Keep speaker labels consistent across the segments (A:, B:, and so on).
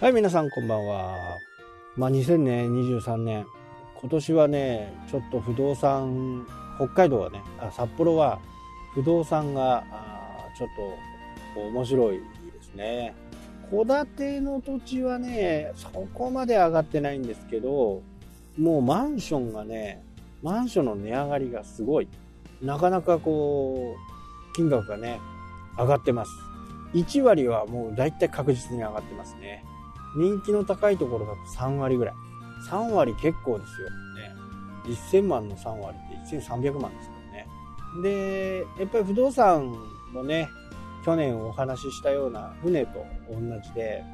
A: はい、皆さんこんばんは。まあ、2023年、今年はね、ちょっと不動産、北海道はね、あ札幌は不動産がちょっと面白いですね。戸建ての土地はね、そこまで上がってないんですけど、もうマンションがね、マンションの値上がりがすごい。なかなかこう、金額がね、上がってます。1割はもう大体確実に上がってますね。人気の高いところだと3割ぐらい。3割結構ですよ。ね。1000万の3割って1300万ですからね。で、やっぱり不動産もね、去年お話ししたような船と同じで、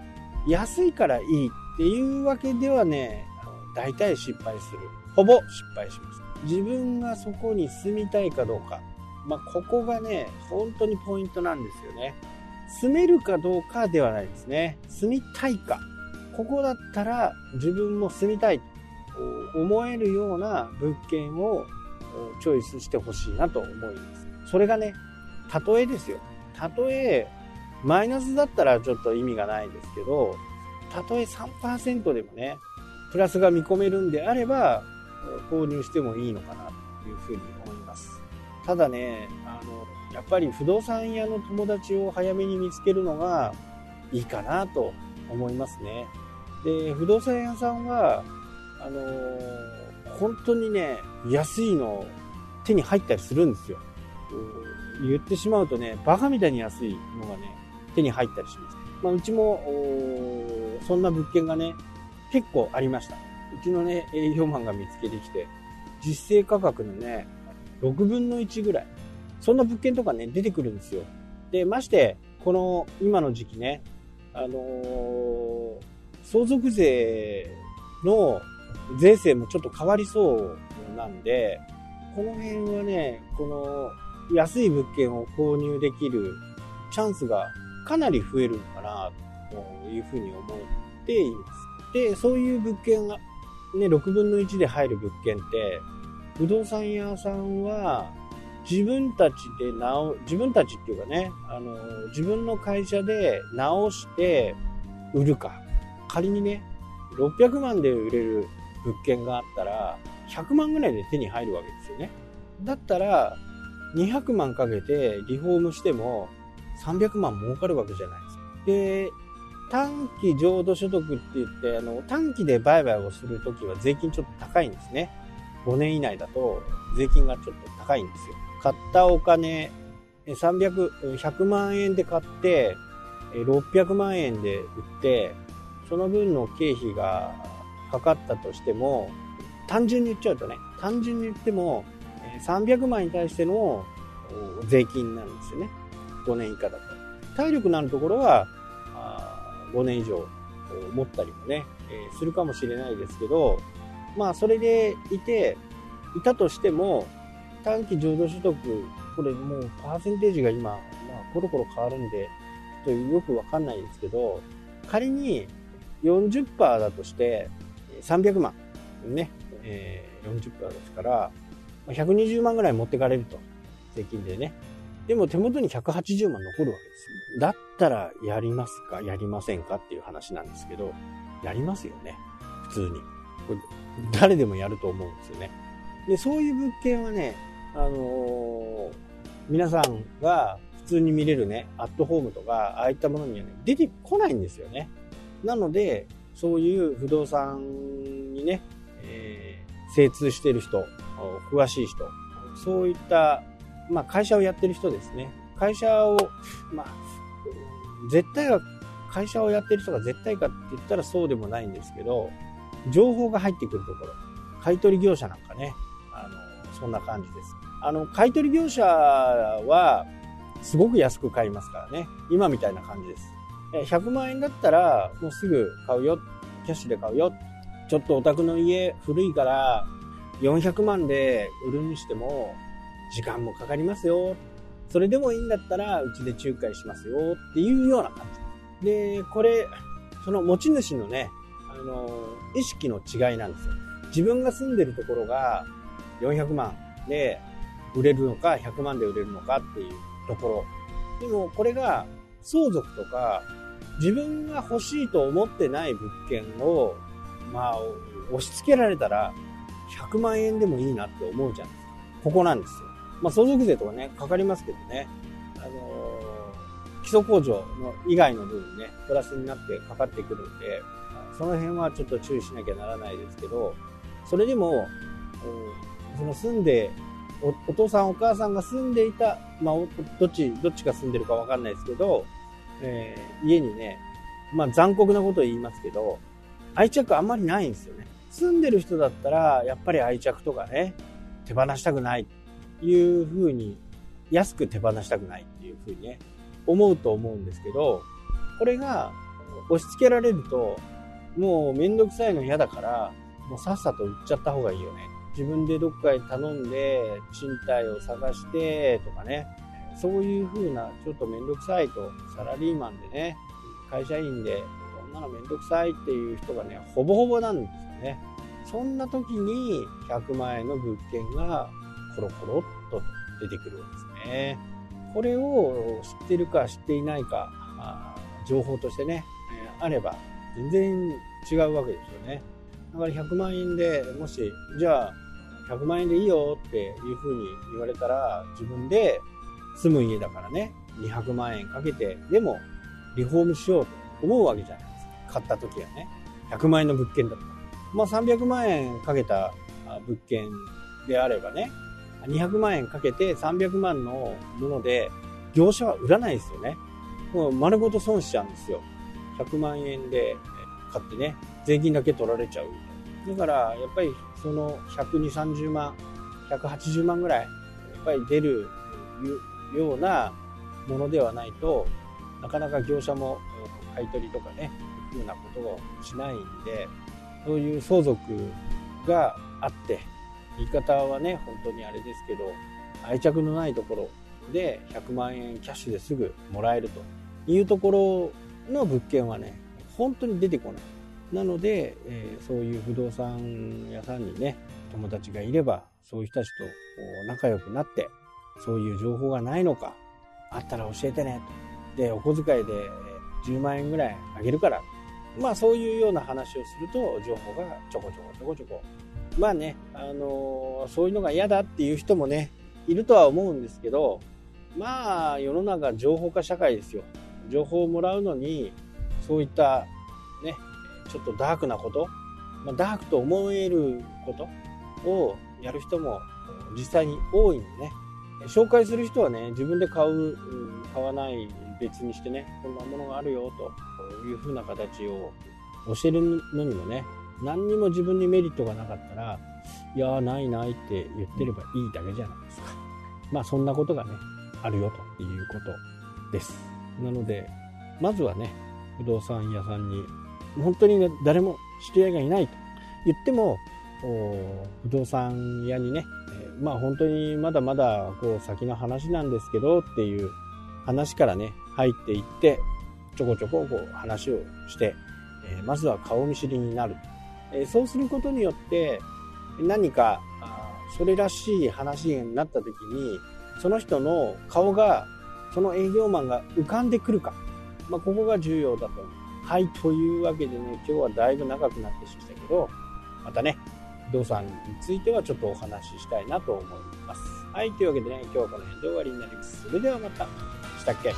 A: 安いからいいっていうわけではね、大体失敗する。ほぼ失敗します。自分がそこに住みたいかどうか。まあ、ここがね、本当にポイントなんですよね。住めるかどうかではないですね。住みたいか。ここだったら自分も住みたいと思えるような物件をチョイスしてほしいなと思います。それがね、たとえですよ。たとえマイナスだったらちょっと意味がないですけど、たとえ3%でもね、プラスが見込めるんであれば、購入してもいいのかなというふうに思います。ただね、あの、やっぱり不動産屋の友達を早めに見つけるのがいいかなと思いますね。で、不動産屋さんは、あの、本当にね、安いの手に入ったりするんですよ。言ってしまうとね、バカみたいに安いのがね、手に入ったりします。まあ、うちも、そんな物件がね、結構ありました。うちのね、営業マンが見つけてきて、実勢価格のね、6分の1ぐらい。そんな物件とかね、出てくるんですよ。で、まして、この今の時期ね、あの、相続税の税制もちょっと変わりそうなんで、この辺はね、この安い物件を購入できるチャンスがかなり増えるのかなというふうに思っています。で、そういう物件がね、6分の1で入る物件って、不動産屋さんは自分たちで直、自分たちっていうかね、あの、自分の会社で直して売るか。仮にね、600万で売れる物件があったら、100万ぐらいで手に入るわけですよね。だったら、200万かけてリフォームしても300万儲かるわけじゃないですか。で、短期浄土所得って言って、あの、短期で売買をするときは税金ちょっと高いんですね。5年以内だと税金がちょっと高いんですよ。買ったお金、300、100万円で買って、600万円で売って、その分の経費がかかったとしても、単純に言っちゃうとね、単純に言っても、300万に対しての税金なんですよね。5年以下だと。体力のあるところは、5年以上持ったりもね、するかもしれないですけど、まあ、それでいて、いたとしても、短期浄土所得、これもうパーセンテージが今、まあ、コロコロ変わるんで、ちょっとよくわかんないんですけど、仮に40%だとして、300万、ね、えー、40%ですから、120万ぐらい持ってかれると。税金でね。でも手元に180万残るわけです。だったらやりますかやりませんかっていう話なんですけど、やりますよね。普通に。誰でもやると思うんですよね。で、そういう物件はね、あのー、皆さんが普通に見れるね、アットホームとか、ああいったものにはね、出てこないんですよね。なので、そういう不動産にね、えー、精通してる人、詳しい人、そういった、まあ会社をやってる人ですね。会社を、まあ、絶対は、会社をやってる人が絶対かって言ったらそうでもないんですけど、情報が入ってくるところ、買取業者なんかね、あの、そんな感じです。あの、買取業者は、すごく安く買いますからね。今みたいな感じです。100万円だったら、もうすぐ買うよ。キャッシュで買うよ。ちょっとお宅の家古いから、400万で売るにしても、時間もかかりますよ。それでもいいんだったら、うちで仲介しますよ。っていうような感じ。で、これ、その持ち主のね、あの、意識の違いなんですよ。自分が住んでるところが400万で売れるのか、100万で売れるのかっていうところ。でも、これが相続とか自分が欲しいと思ってない物件を、まあ、押し付けられたら、100万円でもいいなって思うじゃないですか。ここなんですよ。まあ、相続税とかね、かかりますけどね。あの、基礎控除の以外の部分ね、プラスになってかかってくるんで、その辺はちょっと注意しなきゃならないですけど、それでも、その住んでお、お父さんお母さんが住んでいた、まあ、どっち、どっちが住んでるかわかんないですけど、えー、家にね、まあ残酷なことを言いますけど、愛着あんまりないんですよね。住んでる人だったら、やっぱり愛着とかね、手放したくないっていうふうに、安く手放したくないっていうふうにね、思うと思うんですけど、これが押し付けられると、もうめんどくさいの嫌だから、もうさっさと売っちゃった方がいいよね。自分でどっかへ頼んで、賃貸を探してとかね、そういう風な、ちょっとめんどくさいと、サラリーマンでね、会社員で、こんなのめんどくさいっていう人がね、ほぼほぼなんですよね。そんな時に100万円の物件がコロコロっと出てくるんですね。これを知ってるか知っていないか、情報としてね、あれば全然違うわけですよね。だから100万円でもし、じゃあ100万円でいいよっていうふうに言われたら自分で住む家だからね、200万円かけてでもリフォームしようと思うわけじゃないですか。買った時はね。100万円の物件だと。まあ300万円かけた物件であればね、200万円かけて300万のもので業者は売らないですよね。もう丸ごと損しちゃうんですよ。100万円で買ってね、税金だけ取られちゃう。だから、やっぱりその120、30万、180万ぐらい、やっぱり出るようなものではないとなかなか業者も買い取りとかねいうふうなことをしないんでそういう相続があって言い方はね本当にあれですけど愛着のないところで100万円キャッシュですぐもらえるというところの物件はね本当に出てこないなので、えー、そういう不動産屋さんにね友達がいればそういう人たちと仲良くなってそういう情報がないのか、あったら教えてねと。で、お小遣いで10万円ぐらいあげるから。まあそういうような話をすると情報がちょこちょこちょこちょこ。まあね、あのー、そういうのが嫌だっていう人もね、いるとは思うんですけど、まあ世の中情報化社会ですよ。情報をもらうのに、そういったね、ちょっとダークなこと、ま、ダークと思えることをやる人も実際に多いんでね、紹介する人はね、自分で買う、買わない別にしてね、こんなものがあるよという風な形を教えるのにもね、何にも自分にメリットがなかったら、いやー、ないないって言ってればいいだけじゃないですか。まあそんなことがね、あるよということです。なので、まずはね、不動産屋さんに、本当にね、誰も知り合いがいないと言っても、不動産屋にね、えまあ本当にまだまだこう先の話なんですけどっていう話からね、入っていって、ちょこちょここう話をして、えまずは顔見知りになる。えそうすることによって、何かそれらしい話になった時に、その人の顔が、その営業マンが浮かんでくるか。まあ、ここが重要だと。はい、というわけでね、今日はだいぶ長くなってしましたけど、またね、不動産についてはちょっとお話ししたいなと思います。はい、というわけでね、今日はこの辺で終わりになります。それではまた。したっけ？